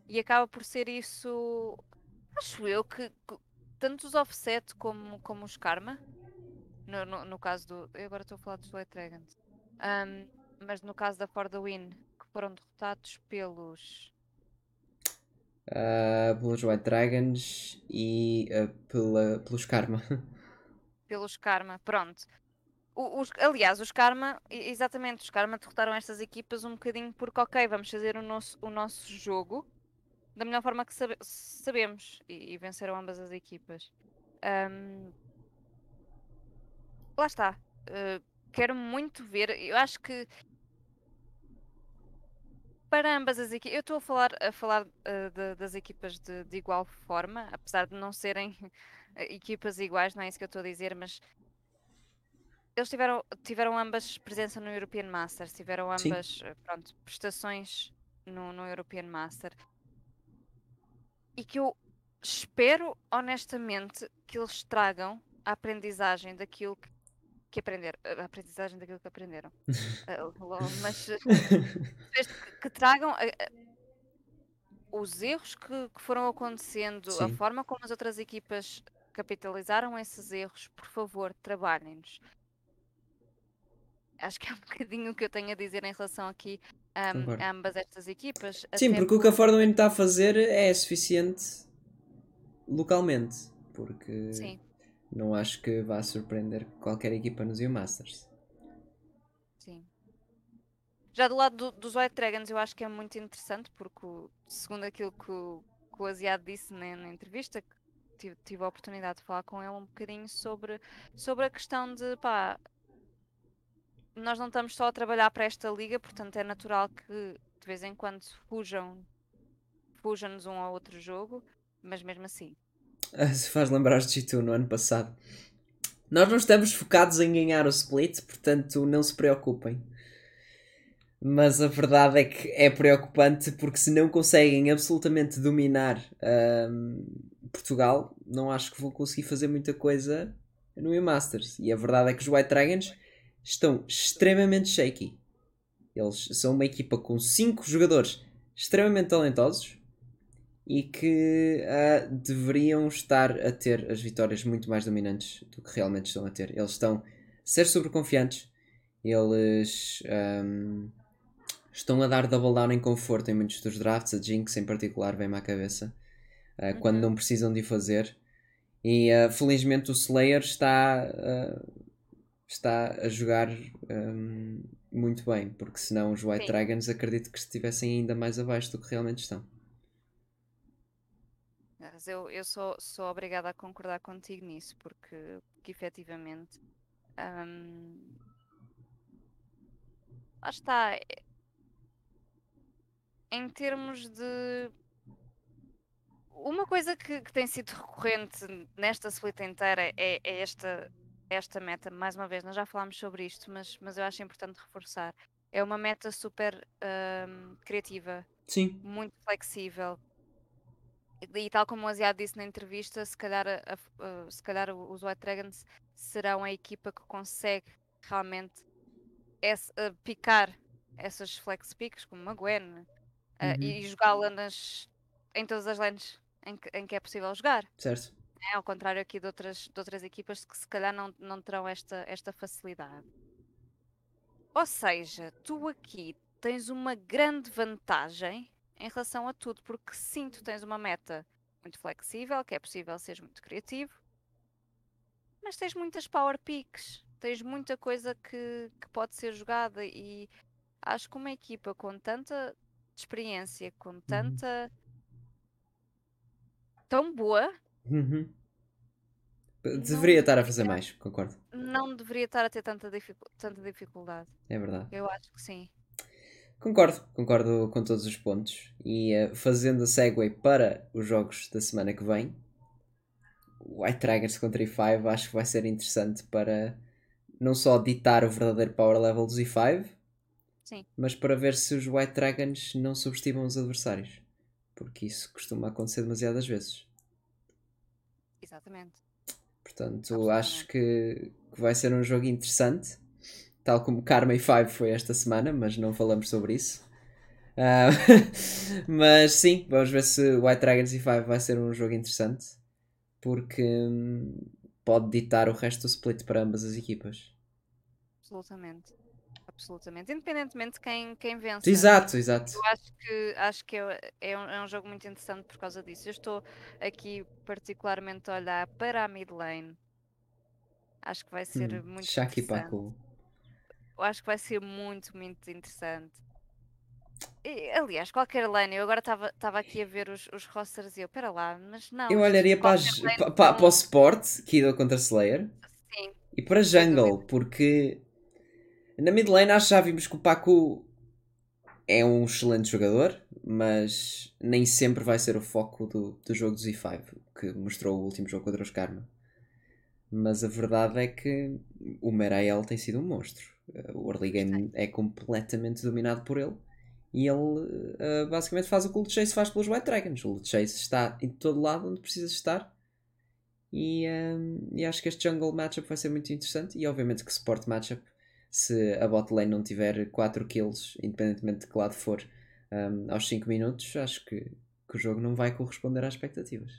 e, acaba por ser isso. Acho eu que, que tanto os offset como, como os karma, no, no, no caso do. Eu agora estou a falar dos Dragons. Ahm, mas no caso da For the Win, que foram derrotados pelos. Ah, pelos White Dragons e ah, pela, pelos Karma. pelos Karma, pronto. Os, aliás, os Karma, exatamente, os Karma derrotaram estas equipas um bocadinho porque, ok, vamos fazer o nosso, o nosso jogo da melhor forma que sabe- sabemos e, e venceram ambas as equipas. Ahm, lá está. Uh, quero muito ver. Eu acho que para ambas as equipas, eu estou a falar, a falar uh, de- das equipas de, de igual forma, apesar de não serem equipas iguais, não é isso que eu estou a dizer, mas eles tiveram, tiveram ambas presença no European Masters, tiveram Sim. ambas eh, pronto, prestações no, no European Master. E que eu espero honestamente que eles tragam a aprendizagem daquilo que, que aprenderam. A aprendizagem daquilo que aprenderam. Lol, mas eh, que, que tragam eh, eh, os erros que, que foram acontecendo, a Sim. forma como as outras equipas capitalizaram esses erros, por favor, trabalhem-nos. Acho que é um bocadinho o que eu tenho a dizer em relação aqui Concordo. a ambas estas equipas. Sim, porque o que a Ford Wind está a fazer é suficiente localmente. Porque Sim, não acho que vá surpreender qualquer equipa nos U Masters. sim. Já do lado do- dos White Dragons, eu acho que é muito interessante, porque, segundo aquilo que o, que o Asiado disse na, na entrevista, tive, tive a oportunidade de falar com ele um bocadinho sobre, sobre a questão de pá, nós não estamos só a trabalhar para esta liga, portanto é natural que de vez em quando fujam, fujam-nos um ao outro jogo, mas mesmo assim. Se faz lembrar de G2 no ano passado. Nós não estamos focados em ganhar o split, portanto não se preocupem. Mas a verdade é que é preocupante porque se não conseguem absolutamente dominar ahm, Portugal, não acho que vão conseguir fazer muita coisa no E-Masters. E a verdade é que os White Dragons estão extremamente shaky. Eles são uma equipa com 5 jogadores extremamente talentosos e que ah, deveriam estar a ter as vitórias muito mais dominantes do que realmente estão a ter. Eles estão a ser sobreconfiantes, eles ahm, estão a dar double down em conforto em muitos dos drafts. A Jinx, em particular, vem-me à cabeça quando Uhum. não precisam de o fazer. E ah, felizmente o Slayer está, está a jogar ahm, muito bem, porque senão os White Sim. Dragons acredito que estivessem ainda mais abaixo do que realmente estão. Mas eu, eu sou, sou obrigada a concordar contigo nisso, porque, porque efetivamente. hum, lá está. é- Em termos de. Uma coisa que, que tem sido recorrente nesta split inteira é, é esta, esta meta. Mais uma vez, nós já falámos sobre isto, mas, mas eu acho importante reforçar. É uma meta super hum, criativa, Sim, muito flexível. E, e tal como o Asiado disse na entrevista, se calhar, a- a- a- se calhar os White Dragons serão a equipa que consegue realmente esse- a picar essas flex picks, como uma Gwen, ah, Uhum. e jogá-la nas- em todas as lanes em que, em que é possível jogar. certo. né? Ao contrário aqui de outras, de outras equipas que se calhar não, não terão esta, esta facilidade. Ou seja, tu aqui tens uma grande vantagem em relação a tudo, porque sim, tu tens uma meta muito flexível, que é possível seres muito criativo, mas tens muitas power picks, tens muita coisa que, que pode ser jogada e acho que uma equipa com tanta experiência, com Uhum. tanta tão boa, Uhum. Deveria estar a fazer mais, concordo. não deveria estar a ter tanta, dificu- tanta dificuldade. É verdade. Eu acho que sim. Concordo, concordo com todos os pontos. E eh, fazendo a segue para os jogos da semana que vem, o White Dragons contra E5 acho que vai ser interessante para não só ditar o verdadeiro power level dos E5, Sim. mas para ver se os White Dragons não subestimam os adversários. Porque isso costuma acontecer demasiadas vezes. Exatamente. Portanto, Absolutamente. acho que, que vai ser um jogo interessante. Tal como Karma e 5 foi esta semana, mas não falamos sobre isso. Ah, mas sim, vamos ver se White Dragons e 5 vai ser um jogo interessante. Porque hum, pode ditar o resto do split para ambas as equipas. Absolutamente. Absolutamente. Independentemente de quem, quem vence. Exato, exato. Eu acho que, acho que é, é, um, é um jogo muito interessante por causa disso. Eu estou aqui particularmente a olhar para a mid lane. Acho que vai ser Hum, muito Shaki interessante. Paku. Eu acho que vai ser muito, muito interessante. E, aliás, qualquer lane, eu agora estava aqui a ver os, os rosters e eu, pera lá, mas não. Eu olharia para, as- lane pa- pa- para o Sport, Kido contra Slayer. Sim, E para jungle, porque na mid lane acho que já vimos que o Paku é um excelente jogador, mas nem sempre vai ser o foco do, do jogo do Z5, que mostrou o último jogo contra os Karma. Mas a verdade é que o Merael tem sido um monstro. O early game é completamente dominado por ele. E ele eh, basicamente faz o que o Chase faz pelos White Dragons. O Chase está em todo lado onde precisa estar. E, ehm, e acho que este jungle matchup vai ser muito interessante. E obviamente que support matchup, se a bot lane não tiver 4 kills, independentemente de que lado for, ehm, aos 5 minutos, acho que, que o jogo não vai corresponder às expectativas.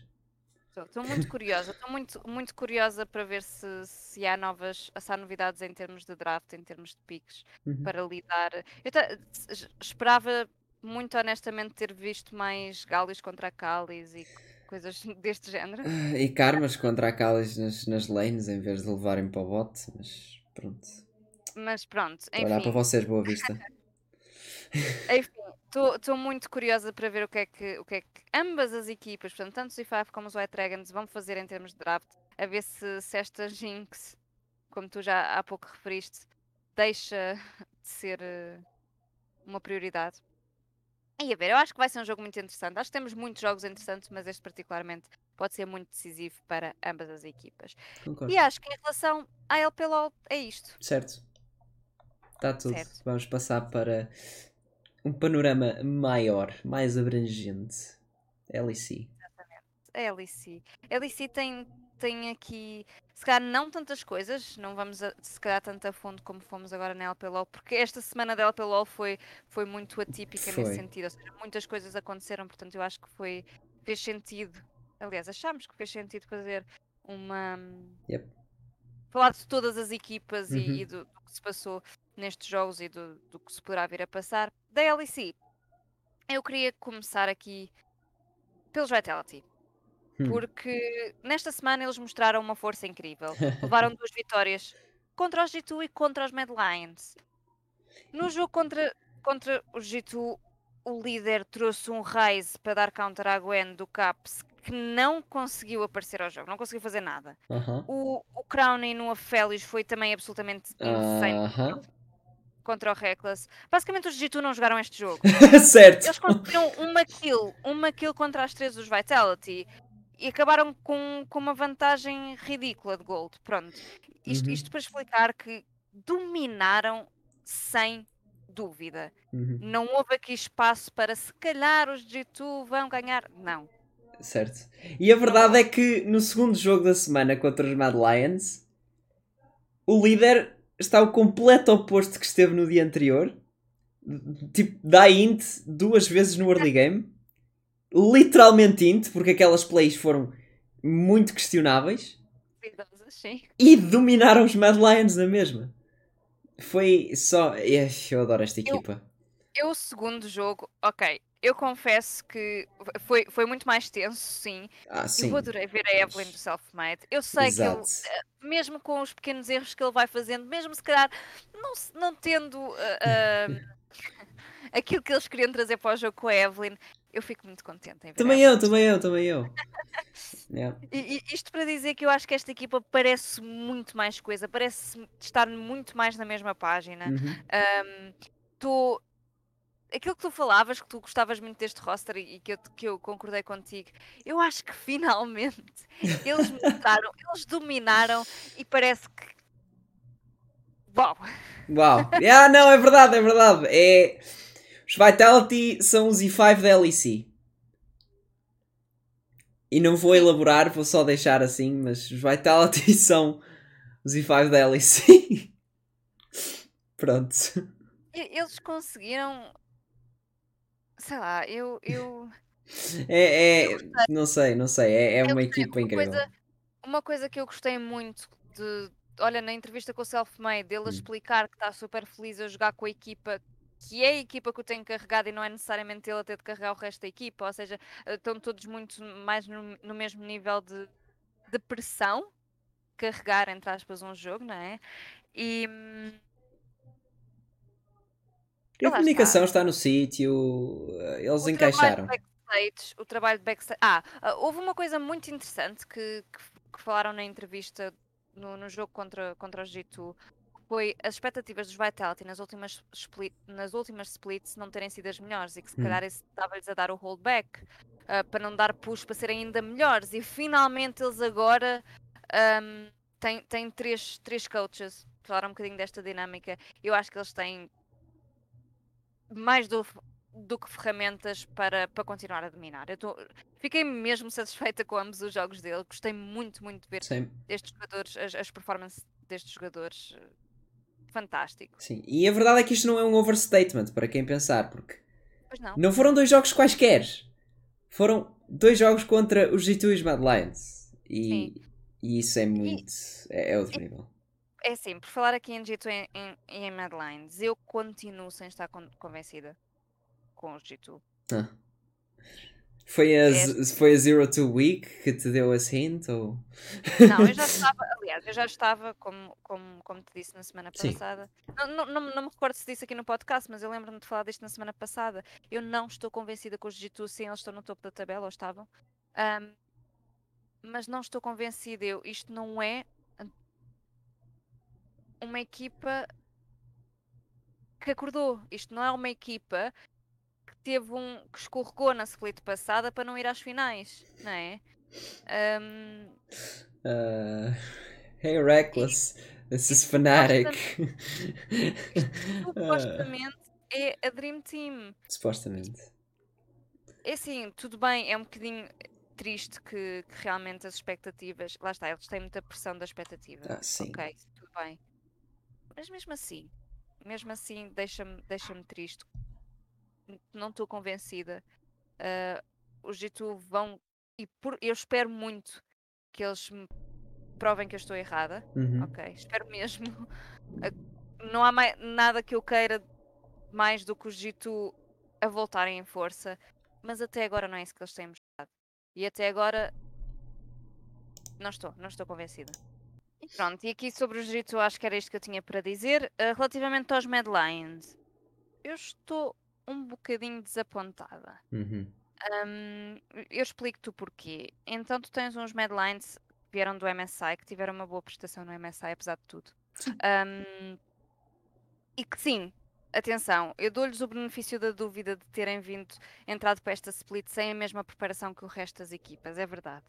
Estou muito curiosa. Estou muito, muito curiosa para ver se, se há novas, se há novidades em termos de draft, em termos de picks, Uhum. para lidar. Eu esperava muito honestamente ter visto mais Galis contra Calis e coisas deste género. Ah, E karmas contra a Kalis nas, nas lanes em vez de levarem para o bot, mas pronto. Mas pronto, a olhar para enfim. vocês, boa vista. Estou muito curiosa para ver o que, é que, o que é que ambas as equipas, portanto, tanto os E5 como os White Dragons, vão fazer em termos de draft, a ver se, se esta Jinx, como tu já há pouco referiste, deixa de ser eh, uma prioridade. E a ver, eu acho que vai ser um jogo muito interessante. Acho que temos muitos jogos interessantes, mas este particularmente pode ser muito decisivo para ambas as equipas. Concordo. E acho que em relação à LPLOL é isto. Certo. Está tudo. Certo. Vamos passar para um panorama maior, mais abrangente. LEC. A LEC. LEC tem, tem aqui, se calhar, não tantas coisas, não vamos a, se calhar tanto a fundo como fomos agora na LPLOL, porque esta semana da LPLOL foi, foi muito atípica Foi. nesse sentido, ou seja, muitas coisas aconteceram, portanto eu acho que foi, fez sentido, aliás, achámos que fez sentido fazer uma... Yep. Falar de todas as equipas e- Uhum. e, do, do que se passou nestes jogos e do, do que se poderá vir a passar. Da LEC, eu queria começar aqui pelos Vitality Hum. porque nesta semana eles mostraram uma força incrível. Levaram duas vitórias contra os G2 e contra os Mad Lions. No jogo contra, contra os G2, o líder trouxe um Raise para dar counter à Gwen do Caps que não conseguiu aparecer ao jogo, não conseguiu fazer nada. Aham. O, o Crowning no Aphelios foi também absolutamente insane Aham. Contra o Reckless. Basicamente, os G2 não jogaram este jogo. certo. Eles conseguiram uma kill, uma kill contra as três dos Vitality e acabaram com, com uma vantagem ridícula de gold. Pronto. Isto, Uhum. isto para explicar que dominaram sem dúvida. Uhum. Não houve aqui espaço para se calhar os G2 vão ganhar. Não. Certo. E a verdade é que no segundo jogo da semana contra os Mad Lions, o líder está o completo oposto que esteve no dia anterior. Tipo, dá int duas vezes no early game. Literalmente int, porque aquelas plays foram muito questionáveis. E dominaram os Mad Lions na mesma. Foi só. Eu adoro esta Eu- equipa. Eu, o segundo jogo, ok, eu confesso que foi, foi muito mais tenso, sim. Ah, sim. Eu adorei ver a Evelyn do Self-Made. Eu sei que ele, Exato. mesmo com os pequenos erros que ele vai fazendo, mesmo se calhar não, não tendo ah, aquilo que eles queriam trazer para o jogo com a Evelyn, eu fico muito contente Também eu, também eu, também eu. Yeah. E, isto para dizer que eu acho que esta equipa parece muito mais coisa, parece estar muito mais na mesma página. Uhum. tu aquilo que tu falavas, que tu gostavas muito deste roster e, que, eu, que eu concordei contigo, eu acho que finalmente eles mostraram, eles dominaram e parece que. Uau! Uau. Yeah, não, é verdade, é verdade. É... Os Vitality são os E5 da LEC. E não vou elaborar, vou só deixar assim, mas os Vitality são os E5 da LEC. Pronto. Eles conseguiram. Sei lá, eu. eu... É, é, Eu não sei, não sei. É, é Eu uma gostei. equipa Uma incrível. coisa- Uma coisa que eu gostei muito de. Olha, na entrevista com o Self-Made, dele a Hum. explicar que está super feliz a jogar com a equipa que é a equipa que o tem carregado e não é necessariamente ele a ter de carregar o resto da equipa, ou seja, eh, estão todos muito mais no, no mesmo nível de, de pressão, carregar, entre aspas, um jogo, não é? E. a comunicação está no sítio, eles o encaixaram. Trabalho backstage, o trabalho de backstage. Ah, ah, houve uma coisa muito interessante que, que, que falaram na entrevista no, no jogo contra, contra o G2. Foi as expectativas dos Vitality nas últimas, split, nas últimas splits não terem sido as melhores e que se Hum. calhar isso estava-lhes a dar o holdback ah, para não dar push para serem ainda melhores. E finalmente eles agora ahm, têm, têm três, três coaches. Falaram um bocadinho desta dinâmica. Eu acho que eles têm mais do, do que ferramentas para, para continuar a dominar. Eu tô, fiquei mesmo satisfeita com ambos os jogos dele. Gostei muito, muito de ver Sim, estes jogadores, as, as performances destes jogadores. eh, Fantástico. sim. E a verdade é que isto não é um overstatement para quem pensar, porque não. não foram dois jogos quaisquer. Foram dois jogos contra os G2 e os Mad Lions. E, e isso é muito. É, é outro nível. É assim, por falar aqui em G2 e em, em, em Mad Lions, eu continuo sem estar con- convencida com os G2. Ah. Foi, a, É. z- foi a Zero to Week que te deu esse hint? Ou... Não, eu já estava, aliás, eu já estava, como, como, como te disse na semana passada. Não, não, não, não me recordo se disse aqui no podcast, mas eu lembro-me de falar disto na semana passada. Eu não estou convencida com os G2, sim, eles estão no topo da tabela, ou estavam. Ahm, mas não estou convencida. Eu, isto não é uma equipa que acordou. Isto não é uma equipa que teve um que escorregou na split passada para não ir às finais, não é? Ahm, Uh, hey, Reckless. This is Fnatic. Supostamente é a Dream Team. supostamente. É assim, tudo bem, é um bocadinho triste que, que realmente as expectativas. Lá está, eles têm muita pressão da expectativa. Ah, sim. Ok, tudo bem. Mas mesmo assim, mesmo assim, deixa-me deixa triste. Não estou convencida. Ah, os G2 vão. E por, eu espero muito que eles me provem que eu estou errada. Uhum. Ok, espero mesmo. A- Não há mai- nada que eu queira mais do que os G2 a voltarem em força, mas até agora não é isso que eles têm mostrado. E até agora não estou, não estou convencida. Pronto, e aqui sobre os G2 acho que era isto que eu tinha para dizer. Ah, relativamente aos Mad Lions, eu estou um bocadinho desapontada. Uhum. Hum, eu explico-te o porquê. Então, tu tens uns Mad Lions que vieram do MSI, que tiveram uma boa prestação no MSI, apesar de tudo. Hum, e que sim, atenção, eu dou-lhes o benefício da dúvida de terem vindo, entrado para esta split sem a mesma preparação que o resto das equipas, é verdade.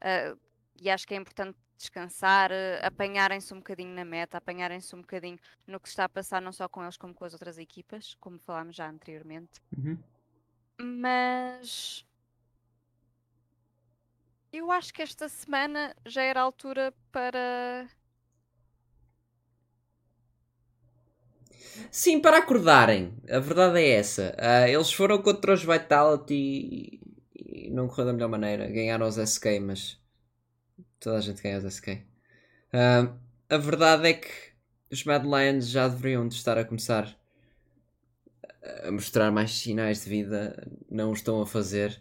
Ah, e acho que é importante descansar, ah, apanharem-se um bocadinho na meta, apanharem-se um bocadinho no que se está a passar, não só com eles como com as outras equipas, como falámos já anteriormente. Uhum. Mas eu acho que esta semana já era a altura para. Sim, para acordarem. A verdade é essa. Ah, eles foram contra os Vitality e, e não correu da melhor maneira. Ganharam os SK, mas toda a gente ganha os SK. Ah, a verdade é que os Mad Lions já deveriam de estar a começar a mostrar mais sinais de vida, não o estão a fazer.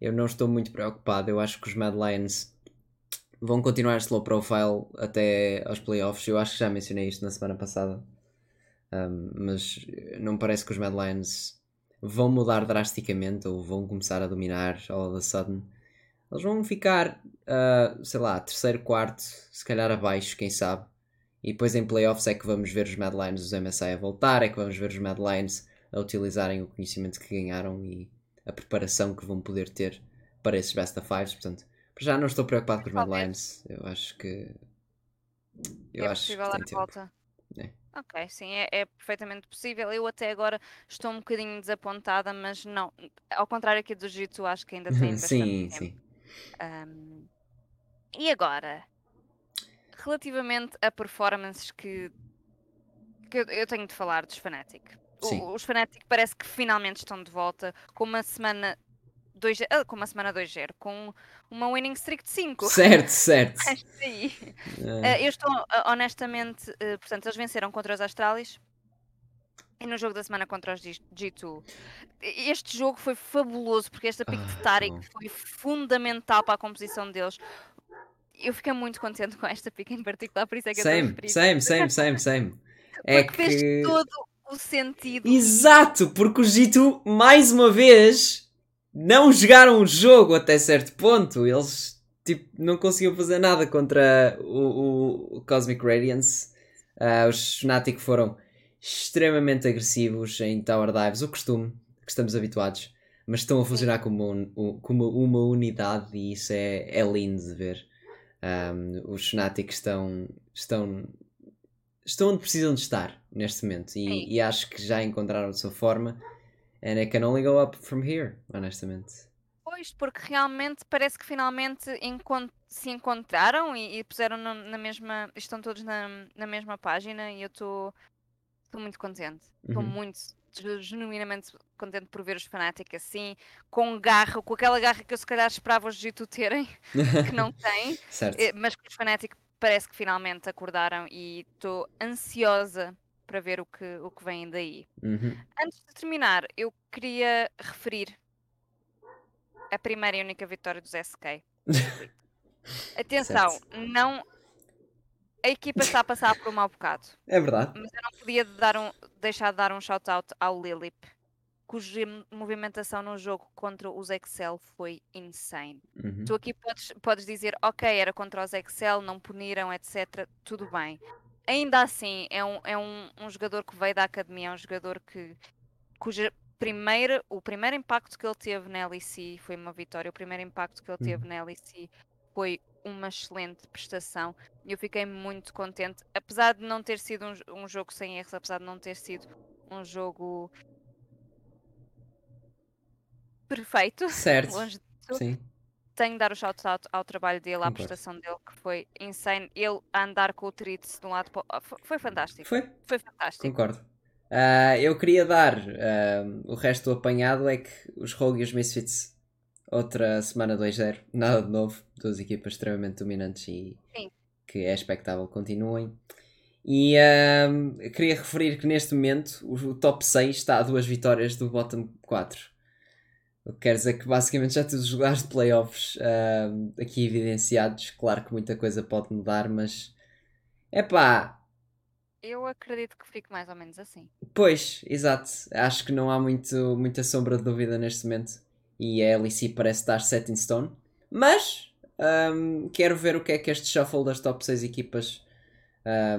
Eu não estou muito preocupado. Eu acho que os Mad Lions vão continuar slow profile até aos playoffs. Eu acho que já mencionei isto na semana passada. Um, mas não parece que os Mad Lions vão mudar drasticamente ou vão começar a dominar all of a sudden. Eles vão ficar, uh, sei lá, terceiro, quarto, se calhar abaixo, quem sabe. E depois em playoffs é que vamos ver os Mad Lions dos MSI a voltar, é que vamos ver os Mad Lions a utilizarem o conhecimento que ganharam e a preparação que vão poder ter para esses best of fives. Portanto, já não estou preocupado com os Mad Lions. Eu acho que. Eu é acho que tem volta. É. Ok, sim, é, é, perfeitamente possível. Eu até agora estou um bocadinho desapontada, mas não. Ao contrário aqui do Jiu, acho que ainda tem bastante sim, tempo. Sim, um, e agora, relativamente a performances que, que eu tenho de falar dos Fnatic. O, os Fnatic parece que finalmente estão de volta com uma semana 2 ah, com uma semana 2-0, com uma winning streak de 5. Certo, certo. Sim. É. Uh, eu estou, uh, honestamente, portanto, eles venceram contra os Astralis e no jogo da semana contra os G2. Este jogo foi fabuloso porque esta pick de ah, Tarik foi fundamental para a composição deles. Eu fiquei muito contente com esta pick em particular, por isso é que same, eu Same, same, same, same. É porque que... fez todo o sentido. Exato, porque o G2, mais uma vez, não jogaram o jogo até certo ponto. Eles tipo, não conseguiam fazer nada contra o, o Cosmic Radiance. Uh, os Fnatic foram extremamente agressivos em Tower Dives, o costume que estamos habituados, mas estão a funcionar como, um, como uma unidade e isso é, é lindo de ver. Um, os Fnatic estão, estão, estão onde precisam de estar neste momento e, e acho que já encontraram a sua forma And it can only go up from here, honestamente. Pois, porque realmente parece que finalmente encont se encontraram e, e puseram no, na mesma. Estão todos na, na mesma página e eu estou muito contente. Estou uhum. muito, genuinamente contente por ver os fanáticos assim, com garra, com aquela garra que eu se calhar esperava os Gito terem, que não têm, eh, mas que os fanáticos parece que finalmente acordaram e estou ansiosa para ver o que, o que vem daí. Uhum. Antes de terminar, eu queria referir a primeira e única vitória dos SK. Atenção, não. A equipa está a passar por um mau bocado. É verdade. Mas eu não podia dar um, deixar de dar um shout-out ao Lilip, cuja movimentação no jogo contra os Excel foi insane. Uhum. Tu aqui podes, podes dizer, ok, era contra os Excel, não puniram, etc. Tudo bem ainda assim, é um, é um, um jogador que veio da academia, é um jogador que cuja primeira, o primeiro impacto que ele teve na LEC foi uma vitória, o primeiro impacto que ele teve uhum. na LEC foi uma excelente prestação e eu fiquei muito contente, apesar de não ter sido um, um jogo sem erros, apesar de não ter sido um jogo perfeito, certo. longe de Sim tenho de dar o shout-out ao trabalho dele, à prestação dele, que foi insane. Ele a andar com o Tritz de um lado para o outro. Foi fantástico. Foi? Foi fantástico. Concordo. Uh, eu queria dar uh, o resto do apanhado é que os Rogue e os Misfits, outra semana 2-0, nada de novo, duas equipas extremamente dominantes e Sim. que é expectável continuem. E uh, queria referir que neste momento o, top 6 está a duas vitórias do bottom 4. O que quer dizer que basicamente já temos os lugares de playoffs uh, aqui evidenciados. Claro que muita coisa pode mudar, mas é pá. Eu acredito que fique mais ou menos assim. Pois, exato. Acho que não há muito, muita sombra de dúvida neste momento. E a LEC parece estar set in stone. Mas um, quero ver o que é que este shuffle das top 6 equipas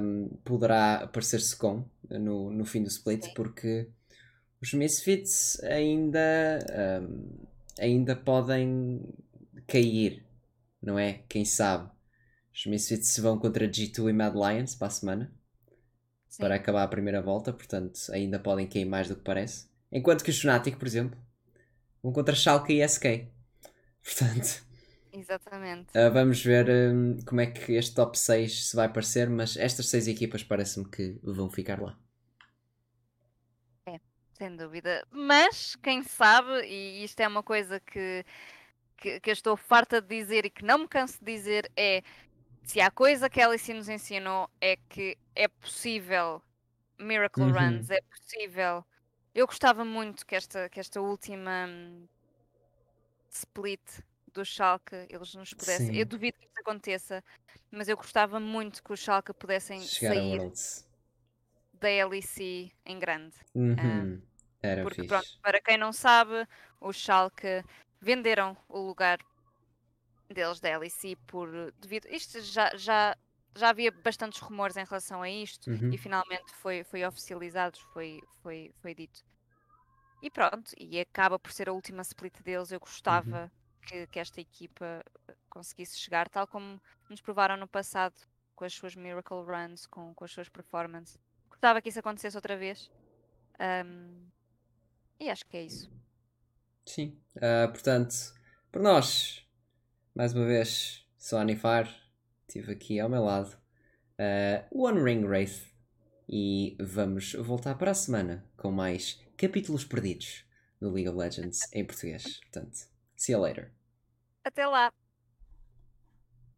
um, poderá aparecer-se com no, no fim do split, porque os Misfits ainda, um, ainda podem cair, não é? Quem sabe? Os Misfits vão contra G2 e Mad Lions para a semana Sim. para acabar a primeira volta, portanto ainda podem cair mais do que parece. Enquanto que os Fnatic, por exemplo, vão contra Schalke e SK. Portanto, Exatamente. Uh, vamos ver um, como é que este top 6 se vai parecer, mas estas 6 equipas parece-me que vão ficar lá. Sem dúvida. Mas, quem sabe, e isto é uma coisa que, que, que eu estou farta de dizer e que não me canso de dizer, é se há coisa que a Alice nos ensinou é que é possível Miracle Uhum. Runs, é possível. Eu gostava muito que esta, que esta última hum, split do Schalke eles nos pudessem. Eu Sim. duvido que isso aconteça, mas eu gostava muito que o Schalke pudessem Chegar sair da LEC em grande. Uhum. Era Porque, fixe. pronto, para quem não sabe, o Schalke venderam o lugar deles da LEC por devido. Isto já, já, já havia bastantes rumores em relação a isto Uhum. e finalmente foi, foi oficializado, foi, foi, foi dito. E pronto, e acaba por ser a última split deles. Eu gostava que, que esta equipa eh, conseguisse chegar, tal como nos provaram no passado com as suas Miracle Runs, com, com as suas performances. Gostava que isso acontecesse outra vez. Ahm, e acho que é isso. Sim. Ah, portanto, por nós, mais uma vez, Sony Far, estive aqui ao meu lado, ah, One Ring Wraith, e vamos voltar para a semana com mais capítulos perdidos do League of Legends em português. Portanto, see you later. Até lá!